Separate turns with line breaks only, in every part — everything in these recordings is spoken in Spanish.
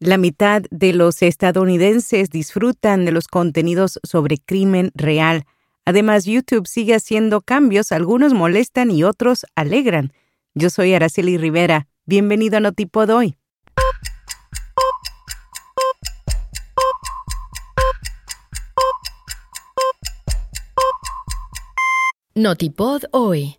La mitad de los estadounidenses disfrutan de los contenidos sobre crimen real. Además, YouTube sigue haciendo cambios, algunos molestan y otros alegran. Yo soy Araceli Rivera. Bienvenido a Notipod hoy.
Notipod hoy.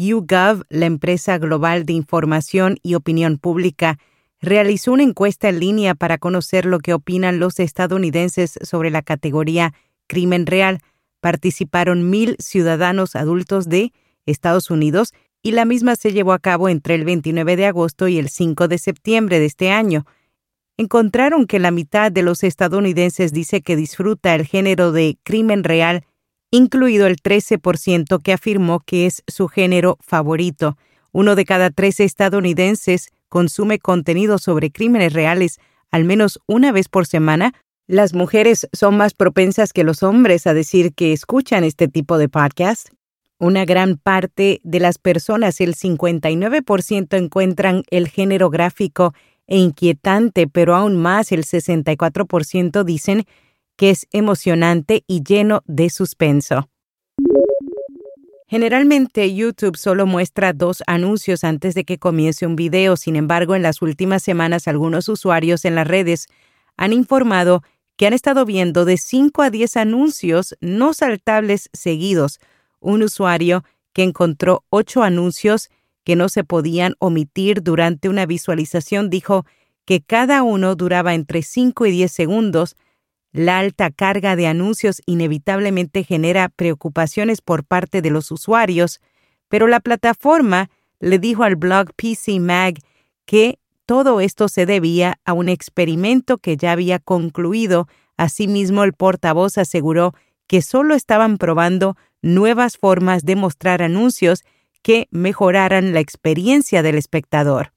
YouGov, la empresa global de información y opinión pública, realizó una encuesta en línea para conocer lo que opinan los estadounidenses sobre la categoría crimen real. Participaron mil ciudadanos adultos de Estados Unidos y la misma se llevó a cabo entre el 29 de agosto y el 5 de septiembre de este año. Encontraron que la mitad de los estadounidenses dice que disfruta el género de crimen real incluido el 13% que afirmó que es su género favorito. Uno de cada tres estadounidenses consume contenido sobre crímenes reales al menos una vez por semana. Las mujeres son más propensas que los hombres a decir que escuchan este tipo de podcast. Una gran parte de las personas, el 59%, encuentran el género gráfico e inquietante, pero aún más el 64% dicen que es emocionante y lleno de suspenso. Generalmente YouTube solo muestra dos anuncios antes de que comience un video, sin embargo en las últimas semanas algunos usuarios en las redes han informado que han estado viendo de 5 a 10 anuncios no saltables seguidos. Un usuario que encontró 8 anuncios que no se podían omitir durante una visualización dijo que cada uno duraba entre 5 y 10 segundos, la alta carga de anuncios inevitablemente genera preocupaciones por parte de los usuarios, pero la plataforma le dijo al blog PC Mag que todo esto se debía a un experimento que ya había concluido. Asimismo, el portavoz aseguró que solo estaban probando nuevas formas de mostrar anuncios que mejoraran la experiencia del espectador.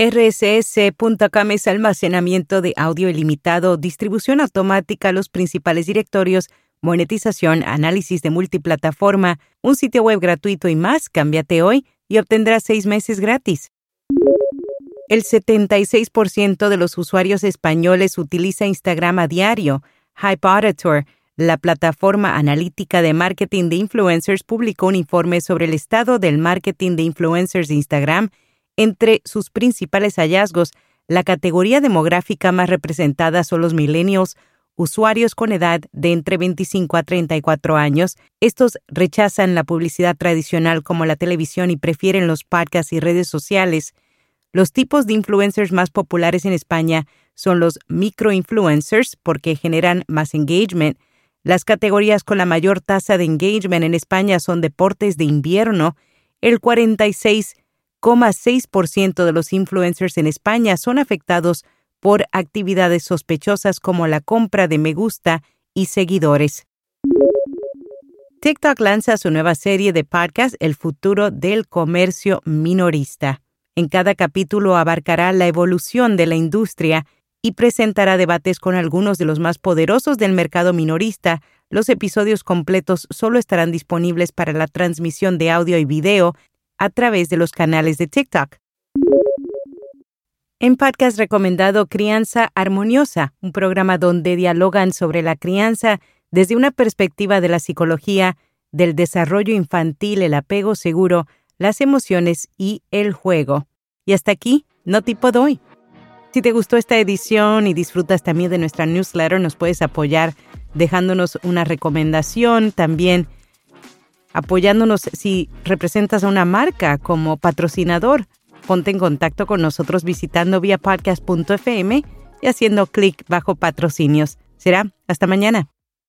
RSS.com es almacenamiento de audio ilimitado, distribución automática a los principales directorios, monetización, análisis de multiplataforma, un sitio web gratuito y más. Cámbiate hoy y obtendrás seis meses gratis. El 76% de los usuarios españoles utiliza Instagram a diario. Hype la plataforma analítica de marketing de influencers, publicó un informe sobre el estado del marketing de influencers de Instagram entre sus principales hallazgos, la categoría demográfica más representada son los millennials, usuarios con edad de entre 25 a 34 años. Estos rechazan la publicidad tradicional como la televisión y prefieren los podcasts y redes sociales. Los tipos de influencers más populares en España son los microinfluencers porque generan más engagement. Las categorías con la mayor tasa de engagement en España son deportes de invierno, el 46 6% de los influencers en España son afectados por actividades sospechosas como la compra de me gusta y seguidores. TikTok lanza su nueva serie de podcast El futuro del comercio minorista. En cada capítulo abarcará la evolución de la industria y presentará debates con algunos de los más poderosos del mercado minorista. Los episodios completos solo estarán disponibles para la transmisión de audio y video a través de los canales de TikTok. En podcast recomendado Crianza Armoniosa, un programa donde dialogan sobre la crianza desde una perspectiva de la psicología, del desarrollo infantil, el apego seguro, las emociones y el juego. Y hasta aquí, no tipo doy. Si te gustó esta edición y disfrutas también de nuestra newsletter, nos puedes apoyar dejándonos una recomendación, también apoyándonos si representas a una marca como patrocinador. Ponte en contacto con nosotros visitando vía podcast.fm y haciendo clic bajo patrocinios. Será hasta mañana.